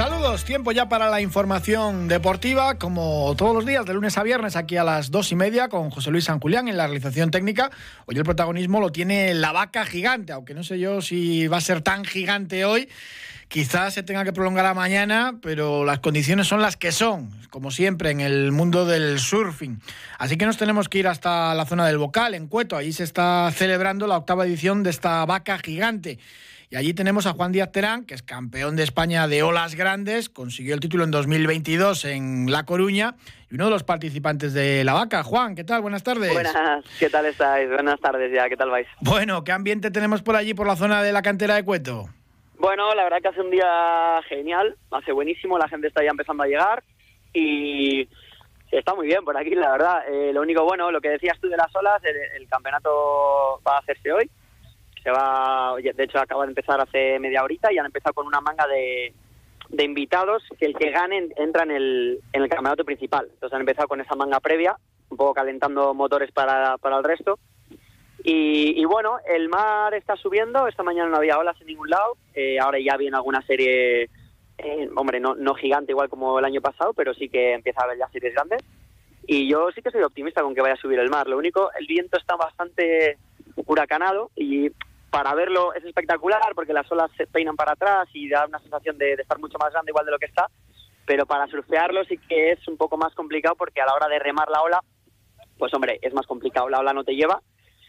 Saludos, tiempo ya para la información deportiva, como todos los días, de lunes a viernes, aquí a las dos y media, con José Luis San Julián en la realización técnica. Hoy el protagonismo lo tiene la vaca gigante, aunque no sé yo si va a ser tan gigante hoy. Quizás se tenga que prolongar a mañana, pero las condiciones son las que son, como siempre en el mundo del surfing. Así que nos tenemos que ir hasta la zona del Bocal, en Cueto. Allí se está celebrando la octava edición de esta vaca gigante. Y allí tenemos a Juan Díaz Terán, que es campeón de España de olas grandes, consiguió el título en 2022 en La Coruña y uno de los participantes de la vaca. Juan, ¿qué tal? Buenas tardes. Buenas, ¿qué tal estáis? Buenas tardes ya, ¿qué tal vais? Bueno, ¿qué ambiente tenemos por allí, por la zona de la cantera de Cueto? Bueno, la verdad que hace un día genial, hace buenísimo, la gente está ya empezando a llegar y está muy bien por aquí, la verdad. Eh, lo único bueno, lo que decías tú de las olas, el campeonato va a hacerse hoy se va, de hecho acaba de empezar hace media horita y han empezado con una manga de, invitados que el que gane entra en el, en el campeonato principal. Entonces han empezado con esa manga previa, un poco calentando motores para, para el resto. Y, bueno, el mar está subiendo, esta mañana no había olas en ningún lado, eh, ahora ya viene alguna serie, eh, hombre, no, no gigante igual como el año pasado, pero sí que empieza a haber ya series grandes. Y yo sí que soy optimista con que vaya a subir el mar. Lo único, el viento está bastante huracanado y para verlo es espectacular porque las olas se peinan para atrás y da una sensación de, estar mucho más grande igual de lo que está, pero para surfearlo sí que es un poco más complicado porque a la hora de remar la ola, pues hombre, es más complicado, la ola no te lleva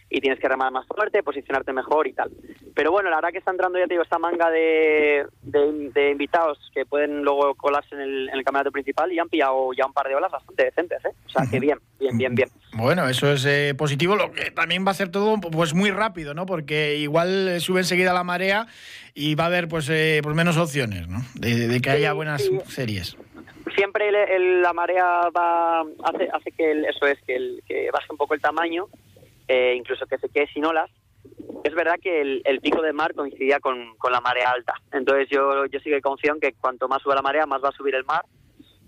y tienes que remar más fuerte, posicionarte mejor y tal. Pero bueno, la verdad que está entrando, ya te digo, esta manga de, de, invitados que pueden luego colarse en el, en el, campeonato principal y han pillado ya un par de olas bastante decentes, ¿eh? O sea, que bien, bien, bien, bien. Bueno, eso es eh, positivo, lo que también va a ser todo pues muy rápido, ¿no? Porque igual eh, sube enseguida la marea y va a haber pues, eh, pues menos opciones, ¿no? De, que haya buenas series siempre la marea va hace, hace que eso es que, el, que baje un poco el tamaño eh, incluso que se quede sin olas, es verdad que el, pico de mar coincidía con, la marea alta. Entonces yo, yo sí que confío en que cuanto más suba la marea, más va a subir el mar.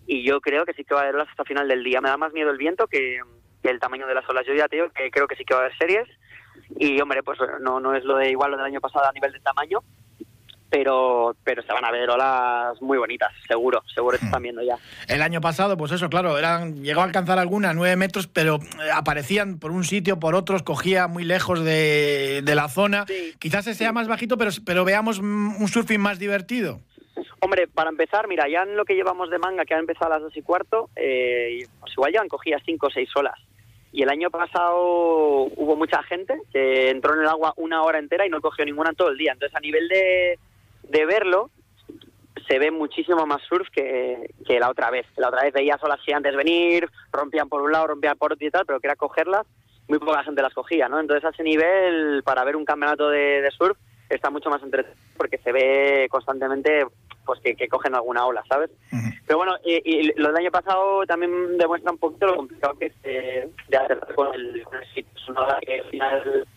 Y yo creo que sí que va a haber olas hasta final del día. Me da más miedo el viento que, el tamaño de las olas. Yo ya te digo que creo que sí que va a haber series. Y hombre, pues no, no es lo de igual lo del año pasado a nivel de tamaño, pero, pero se van a ver olas muy bonitas, seguro, seguro que están hmm. viendo ya. El año pasado, pues eso, claro, eran, llegó a alcanzar alguna, nueve metros, pero eh, aparecían por un sitio, por otros, cogía muy lejos de, la zona. Quizás sea más bajito, pero, pero veamos un surfing más divertido. Hombre, para empezar, mira, ya en lo que llevamos de manga, que ha empezado a las dos y cuarto, eh, pues igual ya cogía cinco o seis olas. Y el año pasado hubo mucha gente que entró en el agua una hora entera y no cogió ninguna en todo el día. Entonces, a nivel de, de verlo, se ve muchísimo más surf que, que la otra vez. La otra vez veías olas gigantes venir, rompían por un lado, rompían por otro y tal, pero que era cogerlas, muy poca gente las cogía, ¿no? Entonces a ese nivel, para ver un campeonato de, surf, está mucho más entretenido porque se ve constantemente pues que, cogen alguna ola, ¿sabes? Pero bueno, y, lo del año pasado también demuestra un poquito lo complicado que es eh, de hacer con el, con el sitio. Es una ola que al final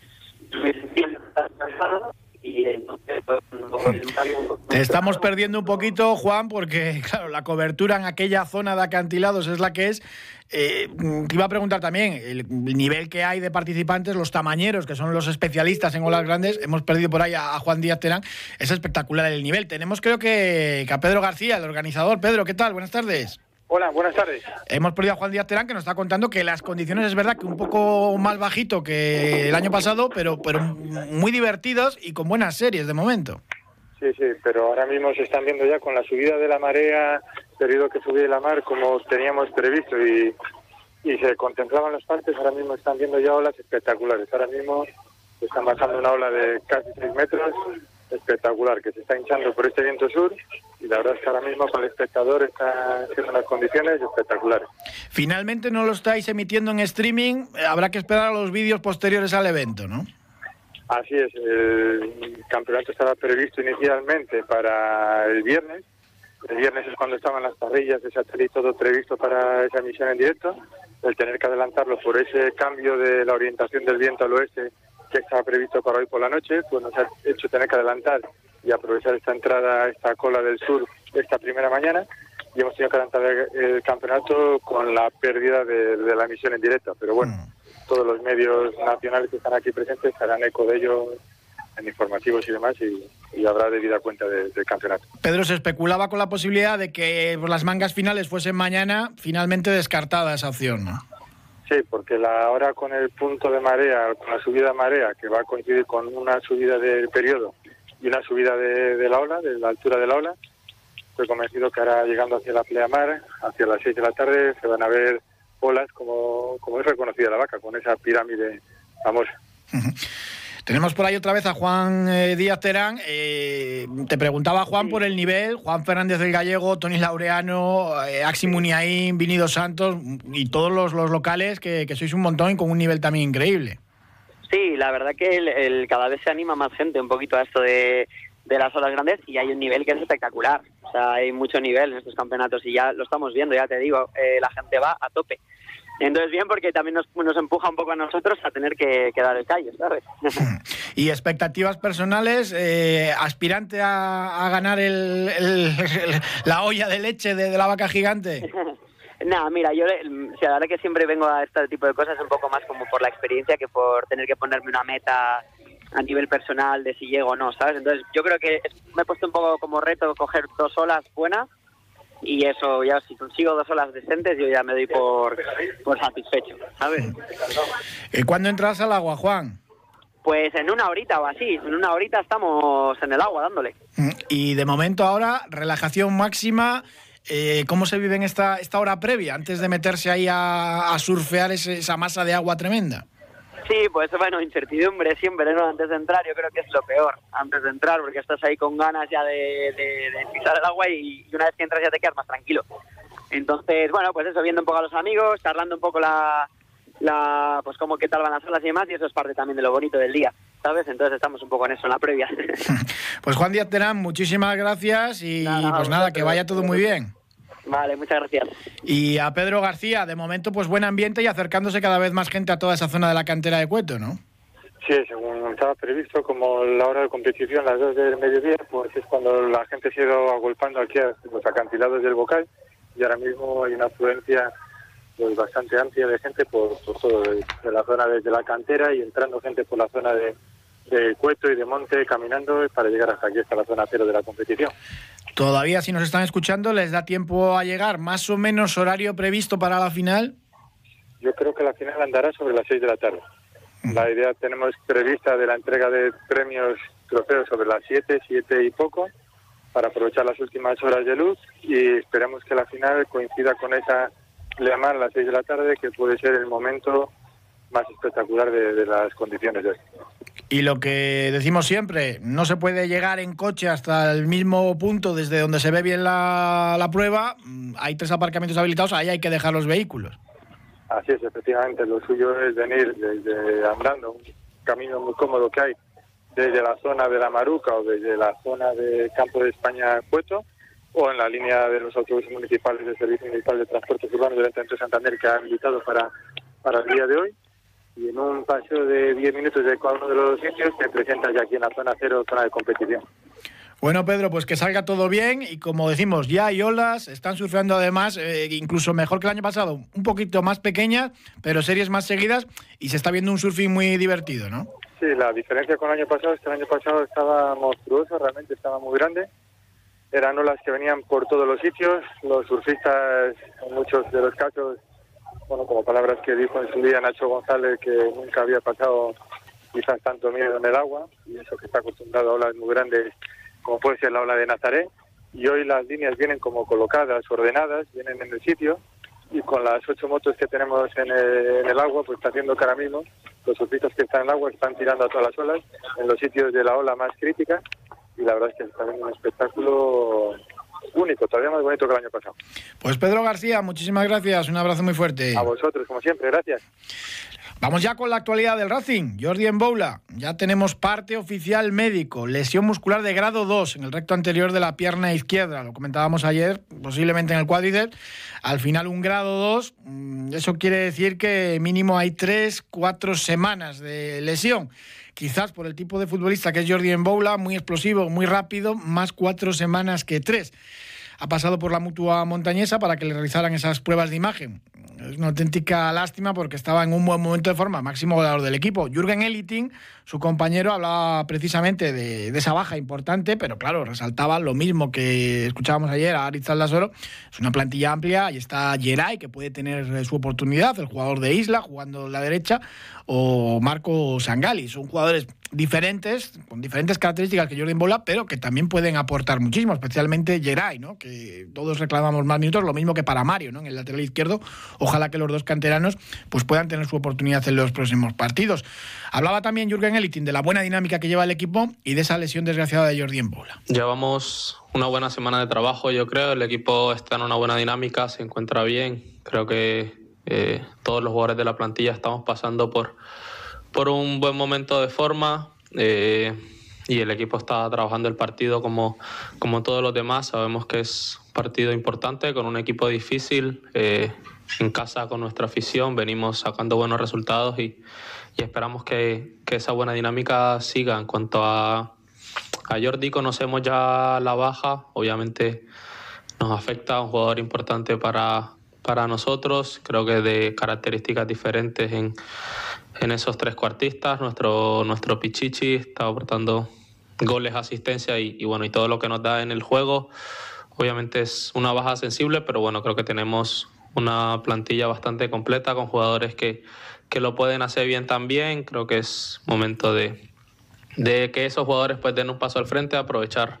te estamos perdiendo un poquito, Juan, porque claro, la cobertura en aquella zona de acantilados es la que es. Eh, te iba a preguntar también el nivel que hay de participantes, los tamañeros, que son los especialistas en olas grandes. Hemos perdido por ahí a, Juan Díaz Terán. Es espectacular el nivel. Tenemos, creo que, que a Pedro García, el organizador. Pedro, ¿qué tal? Buenas tardes. Hola, buenas tardes. Hemos perdido a Juan Díaz Terán, que nos está contando que las condiciones es verdad que un poco más bajito que el año pasado, pero, pero muy divertidos y con buenas series de momento. Sí, sí, pero ahora mismo se están viendo ya con la subida de la marea, periodo que subí de la mar como teníamos previsto y, y se contemplaban los partes, ahora mismo están viendo ya olas espectaculares. Ahora mismo están bajando una ola de casi 6 metros, espectacular, que se está hinchando por este viento sur y la verdad es que ahora mismo para el espectador están siendo unas condiciones espectaculares. Finalmente no lo estáis emitiendo en streaming, habrá que esperar a los vídeos posteriores al evento, ¿no? Así es, el campeonato estaba previsto inicialmente para el viernes. El viernes es cuando estaban las parrillas de satélite todo previsto para esa emisión en directo. El tener que adelantarlo por ese cambio de la orientación del viento al oeste que estaba previsto para hoy por la noche, pues nos ha hecho tener que adelantar y aprovechar esta entrada, esta cola del sur esta primera mañana y hemos tenido que adelantar el, campeonato con la pérdida de, la emisión en directo. Pero bueno, mm. todos los medios nacionales que están aquí presentes harán eco de ello en informativos y demás y, habrá debida cuenta del campeonato. Pedro, se especulaba con la posibilidad de que las mangas finales fuesen mañana, finalmente descartada esa opción, ¿no? Sí, porque la hora con el punto de marea, con la subida de marea, que va a coincidir con una subida del periodo y una subida de, la ola, de la altura de la ola, estoy convencido que ahora llegando hacia la pleamar, hacia las 6 de la tarde, se van a ver olas como, como es reconocida la vaca, con esa pirámide famosa. Tenemos por ahí otra vez a Juan eh, Díaz Terán. Eh, te preguntaba Juan por el nivel, Juan Fernández del Gallego, Tony Laureano, eh, Axi Muniaín, Vinido Santos y todos los, locales que, sois un montón y con un nivel también increíble. Sí, la verdad que el, cada vez se anima más gente un poquito a esto de, de las olas grandes y hay un nivel que es espectacular. O sea, hay mucho nivel en estos campeonatos y ya lo estamos viendo, ya te digo, la gente va a tope. Entonces bien, porque también nos, nos empuja un poco a nosotros a tener que, dar el callo, ¿sabes? ¿Y expectativas personales? Eh, ¿Aspirante a, ganar el, la olla de leche de, la vaca gigante? Nada, mira, yo la verdad que siempre vengo a este tipo de cosas un poco más como por la experiencia que por tener que ponerme una meta a nivel personal de si llego o no, ¿sabes? Entonces yo creo que me he puesto un poco como reto coger dos olas buenas y eso ya si consigo dos olas decentes yo ya me doy por, por satisfecho, ¿sabes? ¿Y cuándo entras al agua, Juan? Pues en una horita o así, en una horita estamos en el agua dándole. Mm, y de momento ahora, relajación máxima, eh, ¿cómo se vive en esta, esta hora previa, antes de meterse ahí a, surfear esa masa de agua tremenda? Sí, pues bueno, incertidumbre siempre, ¿no? Antes de entrar, yo creo que es lo peor, antes de entrar, porque estás ahí con ganas ya de, pisar el agua y, una vez que entras ya te quedas más tranquilo. Entonces, bueno, pues eso, viendo un poco a los amigos, charlando un poco la, la pues cómo qué tal van las olas y demás, y eso es parte también de lo bonito del día, ¿sabes? Entonces estamos un poco en eso, en la previa. Pues Juan Díaz Terán, muchísimas gracias y pues nada, que vaya todo muy bien. Vale, muchas gracias. Y a Pedro García, de momento, pues buen ambiente y acercándose cada vez más gente a toda esa zona de la cantera de Cueto, ¿no? Sí, según estaba previsto, como la hora de competición, las dos del mediodía, pues es cuando la gente se ha ido agolpando aquí a los acantilados del Bocal y ahora mismo hay una afluencia pues, bastante amplia de gente por, todo, de, la zona desde la cantera y entrando gente por la zona de, de Cueto y de Monte caminando para llegar hasta aquí, hasta la zona cero de la competición. Todavía si nos están escuchando, ¿les da tiempo a llegar? ¿Más o menos horario previsto para la final? Yo creo que la final andará sobre las 6 de la tarde. La idea tenemos prevista de la entrega de premios trofeos sobre las 7, 7 y poco, para aprovechar las últimas horas de luz y esperemos que la final coincida con esa llamada a las 6 de la tarde, que puede ser el momento más espectacular de, las condiciones de Y lo que decimos siempre, no se puede llegar en coche hasta el mismo punto desde donde se ve bien la, prueba. Mm, hay tres aparcamientos habilitados, ahí hay que dejar los vehículos. Así es, efectivamente. Lo suyo es venir desde andando, un camino muy cómodo que hay desde la zona de la Maruca o desde la zona de Campo de España Puesto o en la línea de los autobuses municipales del Servicio Municipal de Transportes Urbanos del de Santander que ha habilitado para, para el día de hoy y en un paseo de 10 minutos de cada uno de los sitios te presentas ya aquí en la zona cero, zona de competición. Bueno, Pedro, pues que salga todo bien y como decimos, ya hay olas, están surfeando además, eh, incluso mejor que el año pasado, un poquito más pequeñas, pero series más seguidas y se está viendo un surfing muy divertido, ¿no? Sí, la diferencia con el año pasado es que el año pasado estaba monstruoso, realmente estaba muy grande. Eran olas que venían por todos los sitios, los surfistas en muchos de los casos bueno, como palabras que dijo en su día Nacho González, que nunca había pasado quizás tanto miedo en el agua, y eso que está acostumbrado a olas muy grandes, como puede ser la ola de Nazaret, y hoy las líneas vienen como colocadas, ordenadas, vienen en el sitio, y con las ocho motos que tenemos en el, agua, pues está haciendo que ahora mismo los surfistas que están en el agua están tirando a todas las olas en los sitios de la ola más crítica, y la verdad es que está viendo un espectáculo único, todavía más bonito que el año pasado. Pues Pedro García, muchísimas gracias, un abrazo muy fuerte. A vosotros, como siempre, gracias. Vamos ya con la actualidad del Racing. Jordi Boula, ya tenemos parte oficial médico, lesión muscular de grado 2 en el recto anterior de la pierna izquierda. Lo comentábamos ayer, posiblemente en el cuádriceps. Al final un grado 2, mm, eso quiere decir que mínimo hay 3, 4 semanas de lesión quizás por el tipo de futbolista que es Jordi Boula, muy explosivo, muy rápido, más cuatro semanas que tres. Ha pasado por la mutua montañesa para que le realizaran esas pruebas de imagen. Es una auténtica lástima porque estaba en un buen momento de forma, máximo goleador del equipo. Jürgen Eliting, su compañero, hablaba precisamente de, esa baja importante, pero claro, resaltaba lo mismo que escuchábamos ayer a Aritz Aldasoro. Es una plantilla amplia y está Geray, que puede tener su oportunidad, el jugador de Isla, jugando la derecha, o Marco Sangali. Son jugadores diferentes, con diferentes características que Jordi Bola, pero que también pueden aportar muchísimo, especialmente Geray, ¿no? que todos reclamamos más minutos, lo mismo que para Mario, ¿no? en el lateral izquierdo. Ojalá que los dos canteranos pues, puedan tener su oportunidad en los próximos partidos. Hablaba también Jürgen Elitin de la buena dinámica que lleva el equipo y de esa lesión desgraciada de Jordi Bola. Llevamos una buena semana de trabajo, yo creo. El equipo está en una buena dinámica, se encuentra bien. Creo que eh, todos los jugadores de la plantilla estamos pasando por, por un buen momento de forma eh, y el equipo está trabajando el partido como, como todos los demás. Sabemos que es un partido importante con un equipo difícil. Eh, en casa con nuestra afición, venimos sacando buenos resultados y, y esperamos que, que, esa buena dinámica siga. En cuanto a, a Jordi, conocemos ya la baja, obviamente nos afecta un jugador importante para, para nosotros, creo que de características diferentes en, en esos tres cuartistas. Nuestro, nuestro Pichichi está aportando goles, asistencia y, bueno, y todo lo que nos da en el juego. Obviamente es una baja sensible, pero bueno, creo que tenemos una plantilla bastante completa con jugadores que, que lo pueden hacer bien también. Creo que es momento de, de que esos jugadores pues den un paso al frente, aprovechar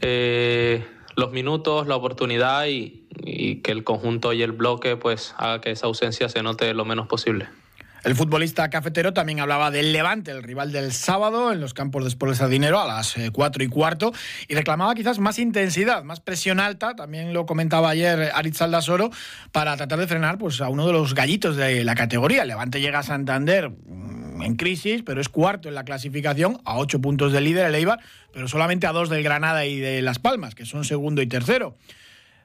eh, los minutos, la oportunidad y, y que el conjunto y el bloque pues haga que esa ausencia se note lo menos posible. El futbolista cafetero también hablaba del Levante, el rival del sábado en los campos de Sport Sardinero a las 4 eh, y cuarto y reclamaba quizás más intensidad, más presión alta, también lo comentaba ayer Aritz Aldasoro, para tratar de frenar pues, a uno de los gallitos de la categoría. Levante llega a Santander mm, en crisis, pero es cuarto en la clasificación, a ocho puntos del líder, el Eibar, pero solamente a dos del Granada y de Las Palmas, que son segundo y tercero.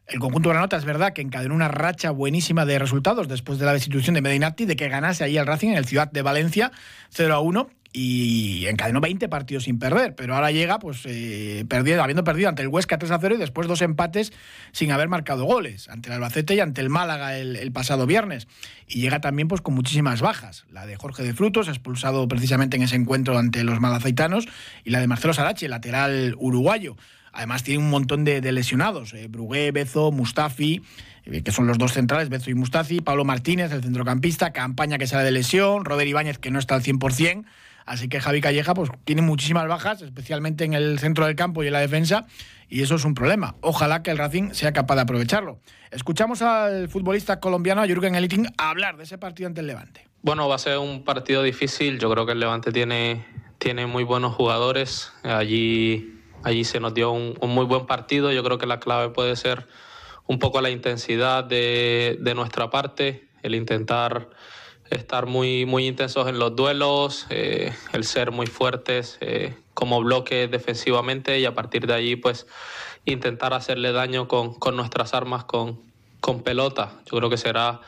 El conjunto Granota es verdad que encadenó una racha buenísima de resultados después de la destitución de Medinati, de que ganase ahí el Racing en el Ciudad de Valencia 0 a 1 y encadenó 20 partidos sin perder, pero ahora llega pues eh, perdiendo, habiendo perdido ante el Huesca 3 a 0 y después dos empates sin haber marcado goles, ante el Albacete y ante el Málaga el, pasado viernes. Y llega también pues con muchísimas bajas, la de Jorge de Frutos, expulsado precisamente en ese encuentro ante los malaceitanos, y la de Marcelo Sarache, lateral uruguayo. Además tiene un montón de, lesionados, eh, Brugué, Bezo, Mustafi, eh, que son los dos centrales, Bezo y Mustafi, Pablo Martínez, el centrocampista, Campaña que sale de lesión, Robert Ibáñez que no está al 100%, así que Javi Calleja pues tiene muchísimas bajas, especialmente en el centro del campo y en la defensa, y eso es un problema. Ojalá que el Racing sea capaz de aprovecharlo. Escuchamos al futbolista colombiano Jürgen Eliting hablar de ese partido ante el Levante. Bueno, va a ser un partido difícil, yo creo que el Levante tiene, tiene muy buenos jugadores, allí Allí se nos dio un, muy buen partido. Yo creo que la clave puede ser un poco la intensidad de, nuestra parte, el intentar estar muy, muy intensos en los duelos, eh, el ser muy fuertes eh, como bloque defensivamente y a partir de allí pues intentar hacerle daño con, nuestras armas con, con pelota. Yo creo que será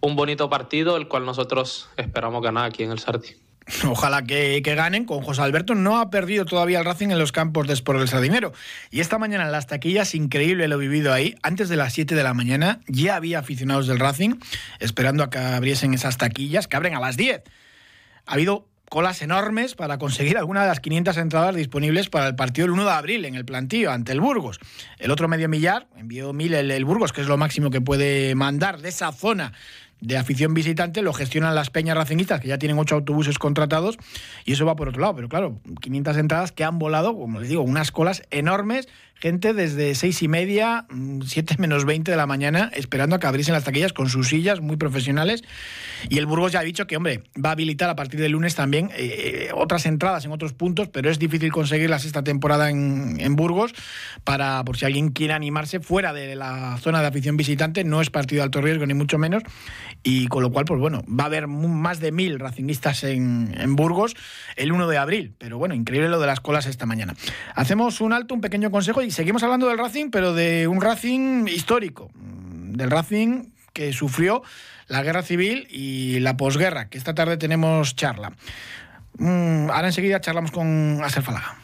un bonito partido el cual nosotros esperamos ganar aquí en el Sarti. Ojalá que, ganen. Con José Alberto no ha perdido todavía el Racing en los campos de Sport del Sardinero. Y esta mañana en las taquillas, increíble lo vivido ahí. Antes de las 7 de la mañana ya había aficionados del Racing esperando a que abriesen esas taquillas, que abren a las 10. Ha habido colas enormes para conseguir alguna de las 500 entradas disponibles para el partido el 1 de abril en el plantío ante el Burgos. El otro medio millar envió mil el Burgos, que es lo máximo que puede mandar de esa zona de afición visitante lo gestionan las peñas racingistas, que ya tienen ocho autobuses contratados, y eso va por otro lado. Pero claro, 500 entradas que han volado, como les digo, unas colas enormes gente desde seis y media, mm, siete menos 20 de la mañana, esperando a que abriesen las taquillas con sus sillas muy profesionales. Y el Burgos ya ha dicho que, hombre, va a habilitar a partir del lunes también eh, otras entradas en otros puntos, pero es difícil conseguirlas esta temporada en, en, Burgos para, por si alguien quiere animarse fuera de la zona de afición visitante, no es partido de alto riesgo ni mucho menos. Y con lo cual, pues bueno, va a haber más de mil racingistas en, en Burgos el 1 de abril. Pero bueno, increíble lo de las colas esta mañana. Hacemos un alto, un pequeño consejo y seguimos hablando del Racing, pero de un Racing histórico, mm, del Racing que sufrió la guerra civil y la posguerra, que esta tarde tenemos charla. Mm, ahora enseguida charlamos con Aser Falaga.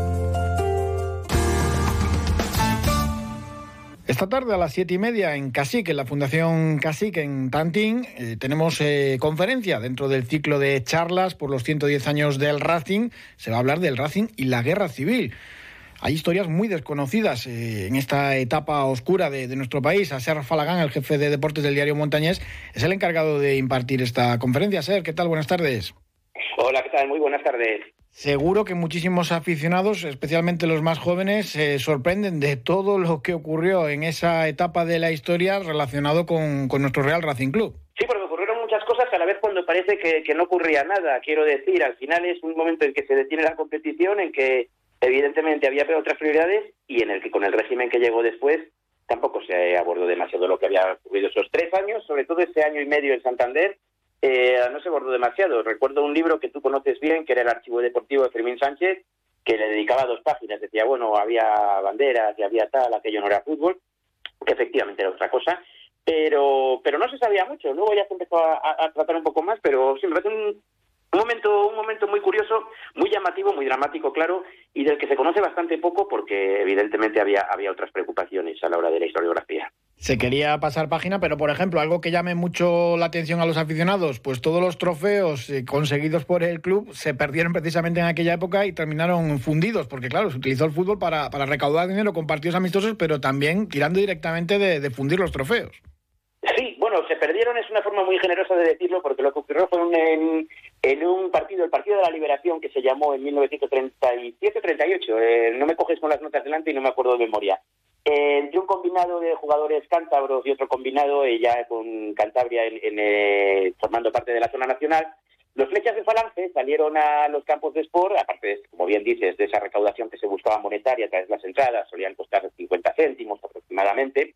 Esta tarde a las siete y media en Cacique, en la Fundación Cacique en Tantín, eh, tenemos eh, conferencia dentro del ciclo de charlas por los 110 años del Racing. Se va a hablar del Racing y la guerra civil. Hay historias muy desconocidas eh, en esta etapa oscura de, nuestro país. A Ser Falagán, el jefe de deportes del diario Montañés, es el encargado de impartir esta conferencia. Ser, ¿qué tal? Buenas tardes. Hola, ¿qué tal? Muy buenas tardes. Seguro que muchísimos aficionados, especialmente los más jóvenes, se sorprenden de todo lo que ocurrió en esa etapa de la historia relacionado con, nuestro Real Racing Club. Sí, porque ocurrieron muchas cosas a la vez cuando parece que, no ocurría nada. Quiero decir, al final es un momento en que se detiene la competición, en que evidentemente había otras prioridades y en el que con el régimen que llegó después tampoco se abordó demasiado lo que había ocurrido esos tres años, sobre todo ese año y medio en Santander, eh, no se abordó demasiado. Recuerdo un libro que tú conoces bien, que era el Archivo Deportivo de Fermín Sánchez, que le dedicaba dos páginas. Decía, bueno, había banderas y había tal, aquello no era fútbol, que efectivamente era otra cosa. Pero, pero no se sabía mucho. Luego ya se empezó a, tratar un poco más, pero sí, me parece un, un momento, un momento muy curioso, muy llamativo, muy dramático, claro, y del que se conoce bastante poco porque evidentemente había, había otras preocupaciones a la hora de la historiografía. Se quería pasar página, pero por ejemplo, algo que llame mucho la atención a los aficionados, pues todos los trofeos eh, conseguidos por el club se perdieron precisamente en aquella época y terminaron fundidos, porque claro, se utilizó el fútbol para, para recaudar dinero con partidos amistosos, pero también tirando directamente de, fundir los trofeos. Sí, bueno, se perdieron es una forma muy generosa de decirlo, porque lo que ocurrió fue en, en un partido, el Partido de la Liberación, que se llamó en 1937-38. Eh, no me coges con las notas delante y no me acuerdo de memoria entre un combinado de jugadores cántabros y otro combinado eh, ya con Cantabria eh, formando parte de la zona nacional, los flechas de Falange salieron a los campos de sport, aparte, como bien dices, de esa recaudación que se buscaba monetaria a través de las entradas, solían costar 50 céntimos aproximadamente,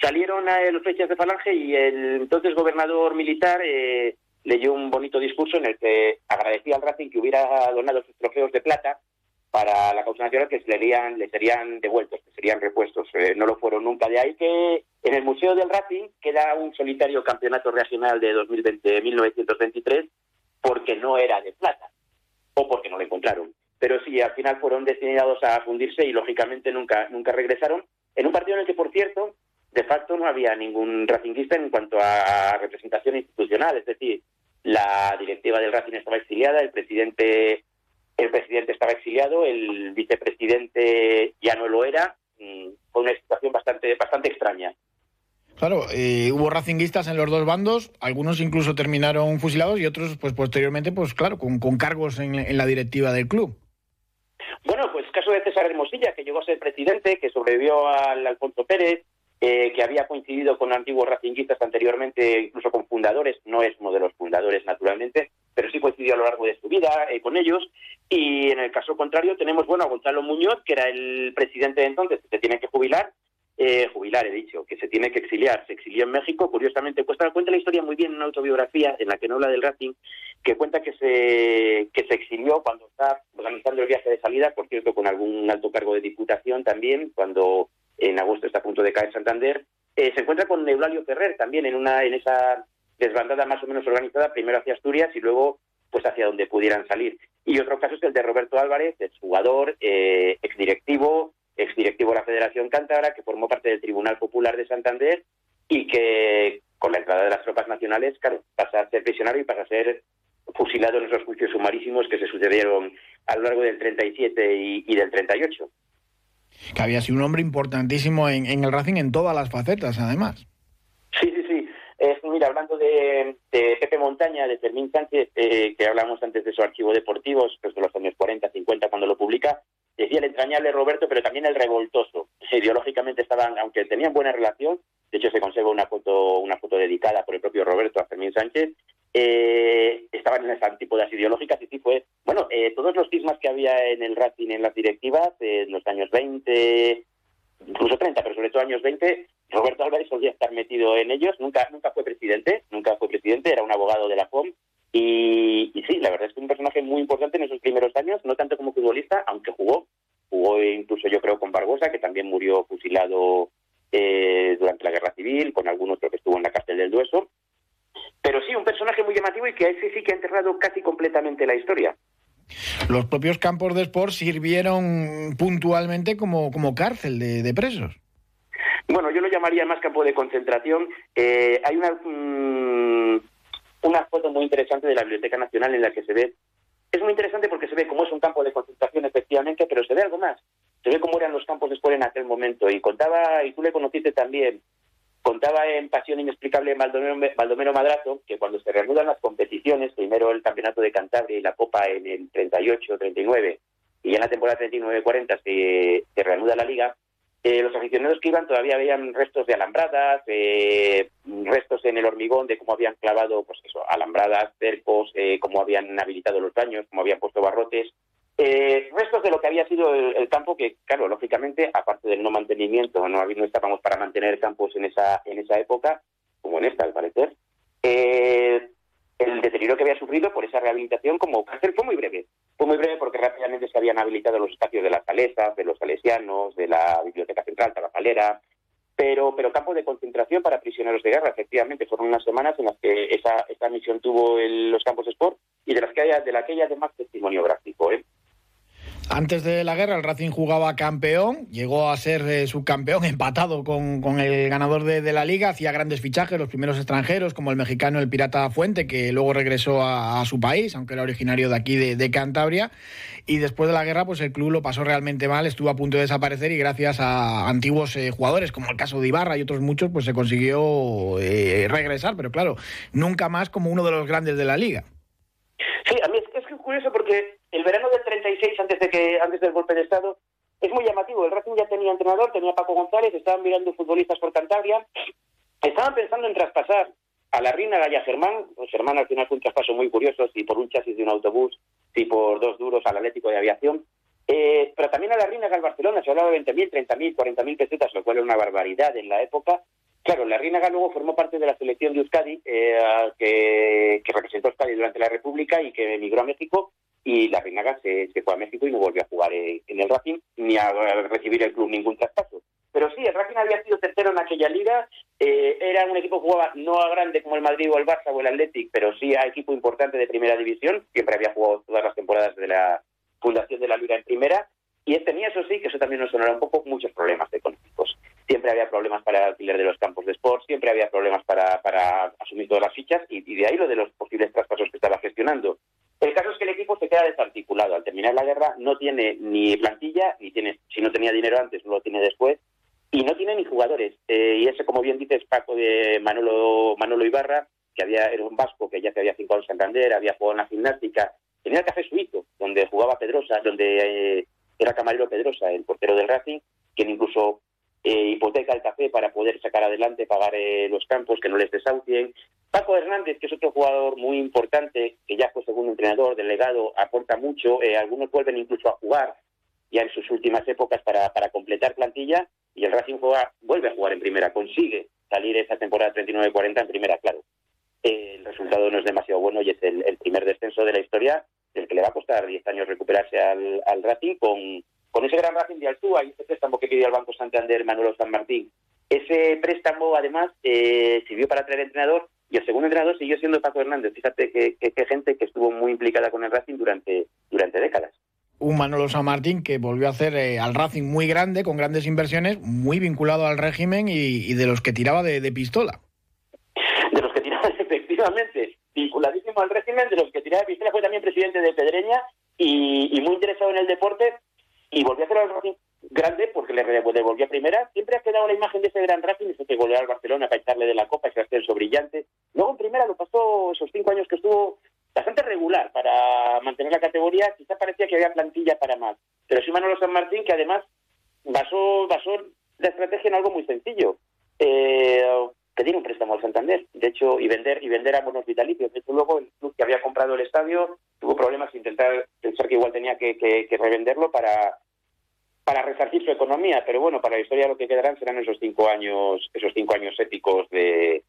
salieron a los flechas de Falange y el entonces gobernador militar eh, leyó un bonito discurso en el que agradecía al Racing que hubiera donado sus trofeos de plata para la causa nacional que le serían, le serían devueltos, que serían repuestos. Eh, no lo fueron nunca. De ahí que en el Museo del Racing queda un solitario campeonato regional de 2020, 1923 porque no era de plata o porque no lo encontraron. Pero sí, al final fueron destinados a fundirse y lógicamente nunca, nunca regresaron. En un partido en el que, por cierto, de facto no había ningún racinguista en cuanto a representación institucional. Es decir, la directiva del Racing estaba exiliada, el presidente el presidente estaba exiliado, el vicepresidente ya no lo era. Mm, fue una situación bastante, bastante extraña. Claro, eh, hubo racinguistas en los dos bandos, algunos incluso terminaron fusilados y otros, pues posteriormente, pues claro, con, con cargos en, en, la directiva del club. Bueno, pues caso de César Hermosilla, que llegó a ser presidente, que sobrevivió al Alfonso Pérez, eh, que había coincidido con antiguos racinguistas anteriormente, incluso con fundadores, no es uno de los fundadores naturalmente, a lo largo de su vida eh, con ellos. Y en el caso contrario tenemos bueno a Gonzalo Muñoz, que era el presidente de entonces, que se tiene que jubilar, eh, jubilar he dicho, que se tiene que exiliar, se exilió en México, curiosamente cuesta, cuenta la historia muy bien en una autobiografía en la que no habla del Racing, que cuenta que se, que se exilió cuando está organizando el viaje de salida, por cierto con algún alto cargo de diputación también, cuando en agosto está a punto de caer Santander, eh, se encuentra con Eulalio Ferrer también en una en esa desbandada más o menos organizada, primero hacia Asturias y luego pues hacia donde pudieran salir. Y otro caso es el de Roberto Álvarez, exjugador, eh, exdirectivo, exdirectivo de la Federación Cántabra, que formó parte del Tribunal Popular de Santander y que con la entrada de las tropas nacionales, claro, pasa a ser prisionero y pasa a ser fusilado en esos juicios sumarísimos que se sucedieron a lo largo del 37 y, y del 38 que había sido un hombre importantísimo en, el Racing en todas las facetas, además. Mira, hablando de, Pepe Montaña, de Fermín Sánchez, eh, que hablamos antes de su archivo deportivo, pues de los años 40, 50, cuando lo publica, decía el entrañable Roberto, pero también el revoltoso. Ideológicamente estaban, aunque tenían buena relación, de hecho se conserva una foto, una foto dedicada por el propio Roberto a Fermín Sánchez, eh, estaban en esas antípodas ideológicas y sí fue, bueno, eh, todos los cismas que había en el Racing en las directivas, en los años 20, incluso 30, pero sobre todo años 20, Roberto Álvarez solía estar metido en ellos, nunca, nunca fue presidente, nunca fue presidente, era un abogado de la FOM, Y, sí, la verdad es que un personaje muy importante en esos primeros años, no tanto como futbolista, aunque jugó. Jugó incluso yo creo con Barbosa, que también murió fusilado eh, durante la Guerra Civil, con algún otro que estuvo en la cárcel del Dueso. Pero sí, un personaje muy llamativo y que a ese sí que ha enterrado casi completamente la historia. Los propios campos de sport sirvieron puntualmente como, como cárcel de, presos. Bueno, yo lo llamaría más campo de concentración. Eh, hay una, mm, una foto muy interesante de la Biblioteca Nacional en la que se ve. Es muy interesante porque se ve cómo es un campo de concentración, efectivamente, pero se ve algo más. Se ve cómo eran los campos de sport en aquel momento. Y contaba, y tú le conociste también, Contaba en Pasión Inexplicable Baldomero, Madrazo que cuando se reanudan las competiciones, primero el Campeonato de Cantabria y la Copa en el 38-39, y en la temporada 39-40 se, se reanuda la liga, eh, los aficionados que iban todavía veían restos de alambradas, eh, restos en el hormigón de cómo habían clavado, pues eso, alambradas, cercos, eh, cómo habían habilitado los baños, cómo habían puesto barrotes, eh, restos de lo que había sido el, campo, que claro, lógicamente, aparte del no mantenimiento, no, no estábamos para mantener campos en esa, en esa época, como en esta al parecer, eh, deterioro que había sufrido por esa rehabilitación como cárcel fue muy breve. Fue muy breve porque rápidamente se habían habilitado los espacios de las salesas, de los salesianos, de la Biblioteca Central, Tabacalera, pero, pero campo de concentración para prisioneros de guerra, efectivamente, fueron unas semanas en las que esa, esa misión tuvo los campos de sport y de las que haya, de la que haya además testimonio gráfico. ¿eh? Antes de la guerra el Racing jugaba campeón, llegó a ser eh, subcampeón empatado con, el ganador de, la liga, hacía grandes fichajes, los primeros extranjeros como el mexicano el Pirata Fuente, que luego regresó a, su país, aunque era originario de aquí de, Cantabria, y después de la guerra pues el club lo pasó realmente mal, estuvo a punto de desaparecer y gracias a antiguos eh, jugadores como el caso de Ibarra y otros muchos pues se consiguió eh, regresar, pero claro, nunca más como uno de los grandes de la liga. Sí, a mí es, es curioso porque el verano del 36, antes, de que, antes del golpe de Estado, es muy llamativo. El Racing ya tenía entrenador, tenía Paco González, estaban mirando futbolistas por Cantabria, estaban pensando en traspasar a la Reina Gaya Germán. Pues Germán al final fue un traspaso muy curioso, si por un chasis de un autobús, si por dos duros al Atlético de Aviación. Eh, pero también a la Reina al Barcelona se hablaba de 20.000, 30.000, 40.000 pesetas, lo cual era una barbaridad en la época. Claro, la Reina luego formó parte de la selección de Euskadi, eh, que, que, representó a Euskadi durante la República y que emigró a México y la Reinaga se, fue a México y no volvió a jugar en, el Racing ni a recibir el club ningún traspaso. Pero sí, el Racing había sido tercero en aquella liga, eh, era un equipo que jugaba no a grande como el Madrid o el Barça o el Athletic, pero sí a equipo importante de primera división, siempre había jugado todas las temporadas de la fundación de la liga en primera, y tenía, eso sí, que eso también nos sonará un poco, muchos problemas económicos. Siempre había problemas para el alquiler de los campos de sport, siempre había problemas para, para asumir todas las fichas, y, de ahí lo de los posibles traspasos que estaba gestionando. El caso es que el equipo se queda desarticulado. Al terminar la guerra no tiene ni plantilla, ni tiene, si no tenía dinero antes, no lo tiene después, y no tiene ni jugadores. Eh, y ese, como bien dices, Paco de Manolo, Manolo Ibarra, que había, era un vasco que ya se había fincado en Santander, había jugado en la gimnástica, tenía el Café Suizo, donde jugaba Pedrosa, donde eh, era camarero Pedrosa, el portero del Racing, quien incluso eh, hipoteca el café para poder sacar adelante, pagar eh, los campos, que no les desahucien. Paco Hernández, que es otro jugador muy importante, que ya fue segundo entrenador, delegado, aporta mucho. Eh, algunos vuelven incluso a jugar ya en sus últimas épocas para, para completar plantilla y el Racing vuelve a jugar en primera, consigue salir esa temporada 39-40 en primera, claro. el resultado no es demasiado bueno y es el, primer descenso de la historia, del que le va a costar 10 años recuperarse al, al Racing con con ese gran Racing de Altúa y ese préstamo que pidió el Banco Santander Manuel San Martín. Ese préstamo, además, eh, sirvió para traer entrenador y el segundo entrenador siguió siendo Paco Hernández. Fíjate que, gente que estuvo muy implicada con el Racing durante, durante décadas. Un Manolo San Martín que volvió a hacer eh, al Racing muy grande, con grandes inversiones, muy vinculado al régimen y, de los que tiraba de, pistola. De los que tiraba, efectivamente, vinculadísimo al régimen, de los que tiraba de pistola, fue también presidente de Pedreña y, y muy interesado en el deporte, y volvió a hacer el Racing grande porque le devolvió a primera. Siempre ha quedado la imagen de ese gran Racing, ese que goleó al Barcelona para echarle de la copa, ese ascenso brillante. Luego en primera lo pasó esos cinco años que estuvo bastante regular para mantener la categoría. Quizá parecía que había plantilla para más. Pero sí Manolo San Martín, que además basó, basó la estrategia en algo muy sencillo. Eh, pedir un préstamo al Santander, de hecho, y vender y vender a buenos vitalicios. De hecho, luego el club que había comprado el estadio tuvo problemas intentar pensar que igual tenía que revenderlo para para resarcir su economía, pero bueno, para la historia lo que quedarán serán esos cinco años, esos cinco años épicos de,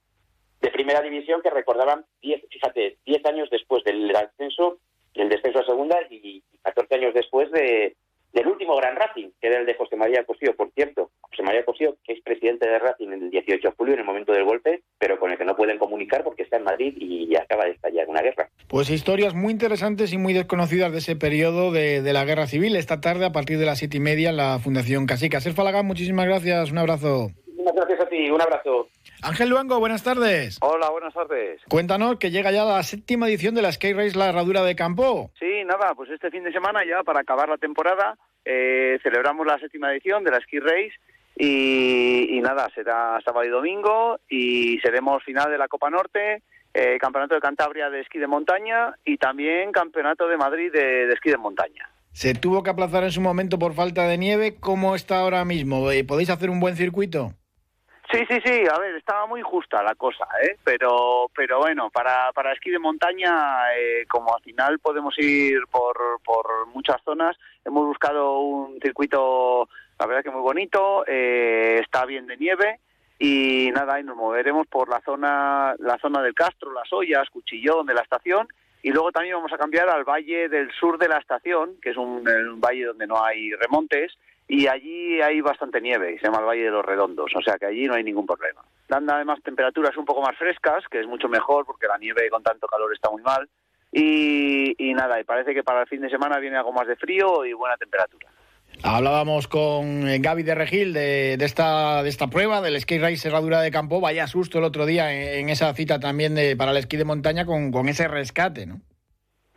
primera división que recordaban, 10, fíjate, 10 años después del ascenso, del descenso a segunda y 14 años después de, del último Gran Racing, que era el de José María Cosío, por cierto. José María Cosío, que es presidente de Racing en el 18 de julio, en el momento del golpe, pero con el que no pueden comunicar porque está en Madrid y acaba de estallar una guerra. Pues historias muy interesantes y muy desconocidas de ese periodo de, la guerra civil. Esta tarde, a partir de las siete y media, en la Fundación Casica. Ser Falagán, muchísimas gracias. Un abrazo. Muchas gracias a ti. Un abrazo. Ángel Luango, buenas tardes. Hola, buenas tardes. Cuéntanos que llega ya la séptima edición de la Sky Race La Herradura de Campo. Sí, nada, pues este fin de semana ya para acabar la temporada eh, celebramos la séptima edición de la Ski Race y, nada, será sábado y domingo y seremos final de la Copa Norte, eh, Campeonato de Cantabria de esquí de montaña y también Campeonato de Madrid de, esquí de montaña. Se tuvo que aplazar en su momento por falta de nieve. ¿Cómo está ahora mismo? Eh, ¿Podéis hacer un buen circuito? Sí, sí, sí, a ver, estaba muy justa la cosa, ¿eh? pero, pero bueno, para, para esquí de montaña, eh, como al final podemos ir por, por muchas zonas, hemos buscado un circuito, la verdad que muy bonito, eh, está bien de nieve y nada, y nos moveremos por la zona, la zona del Castro, Las Ollas, Cuchillón de la estación y luego también vamos a cambiar al valle del sur de la estación, que es un valle donde no hay remontes, y allí hay bastante nieve y se llama el Valle de los Redondos, o sea que allí no hay ningún problema. Dan además temperaturas un poco más frescas, que es mucho mejor porque la nieve con tanto calor está muy mal. Y, nada, y parece que para el fin de semana viene algo más de frío y buena temperatura. Hablábamos con eh, Gaby de Regil de, esta, de esta prueba del Skate Race Serradura de Campo. Vaya susto el otro día en, esa cita también de, para el esquí de montaña con, con ese rescate, ¿no?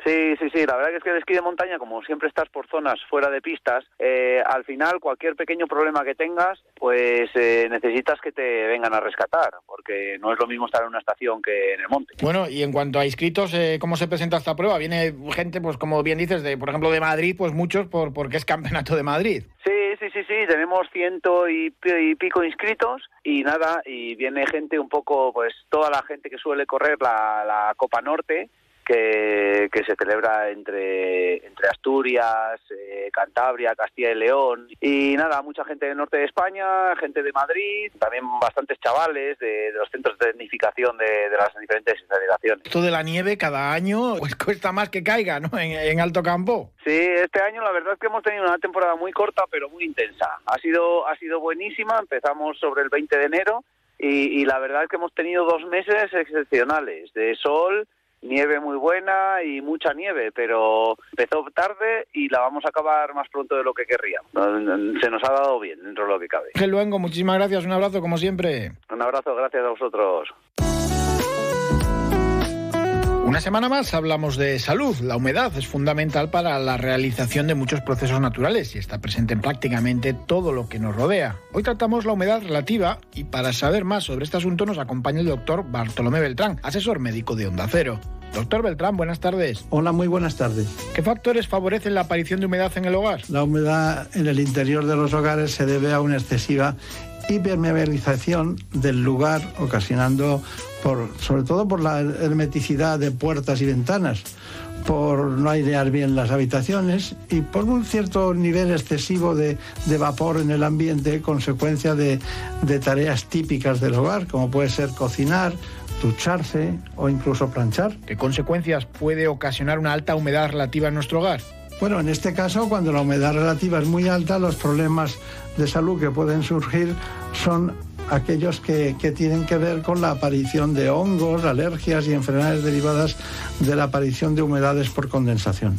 Sí, sí, sí. La verdad que es que el esquí de montaña, como siempre estás por zonas fuera de pistas, eh, al final cualquier pequeño problema que tengas, pues eh, necesitas que te vengan a rescatar, porque no es lo mismo estar en una estación que en el monte. Bueno, y en cuanto a inscritos, eh, ¿cómo se presenta esta prueba? Viene gente, pues como bien dices, de, por ejemplo, de Madrid, pues muchos por porque es campeonato de Madrid. Sí, sí, sí, sí. Tenemos ciento y, pico inscritos y nada, y viene gente un poco, pues toda la gente que suele correr la Copa Norte que, se celebra entre, entre Asturias, eh, Cantabria, Castilla y León. Y nada, mucha gente del norte de España, gente de Madrid, también bastantes chavales de, los centros de tecnificación de, las diferentes federaciones. Esto de la nieve cada año pues cuesta más que caiga, ¿no? En, alto campo. Sí, este año la verdad es que hemos tenido una temporada muy corta pero muy intensa. Ha sido, ha sido buenísima, empezamos sobre el 20 de enero y, y la verdad es que hemos tenido dos meses excepcionales de sol, nieve muy buena y mucha nieve, pero empezó tarde y la vamos a acabar más pronto de lo que querríamos. Se nos ha dado bien dentro de lo que cabe. Luengo, muchísimas gracias, un abrazo como siempre. Un abrazo, gracias a vosotros. Una semana más hablamos de salud. La humedad es fundamental para la realización de muchos procesos naturales y está presente en prácticamente todo lo que nos rodea. Hoy tratamos la humedad relativa y para saber más sobre este asunto nos acompaña el doctor Bartolomé Beltrán, asesor médico de Onda Cero. Doctor Beltrán, buenas tardes. Hola, muy buenas tardes. ¿Qué factores favorecen la aparición de humedad en el hogar? La humedad en el interior de los hogares se debe a una excesiva hipermeabilización del lugar, ocasionando, por, sobre todo por la hermeticidad de puertas y ventanas, por no airear bien las habitaciones y por un cierto nivel excesivo de, vapor en el ambiente, consecuencia de, de tareas típicas del hogar, como puede ser cocinar, ducharse o incluso planchar. ¿Qué consecuencias puede ocasionar una alta humedad relativa en nuestro hogar? Bueno, en este caso, cuando la humedad relativa es muy alta, los problemas de salud que pueden surgir son aquellos que, tienen que ver con la aparición de hongos, alergias y enfermedades derivadas de la aparición de humedades por condensación.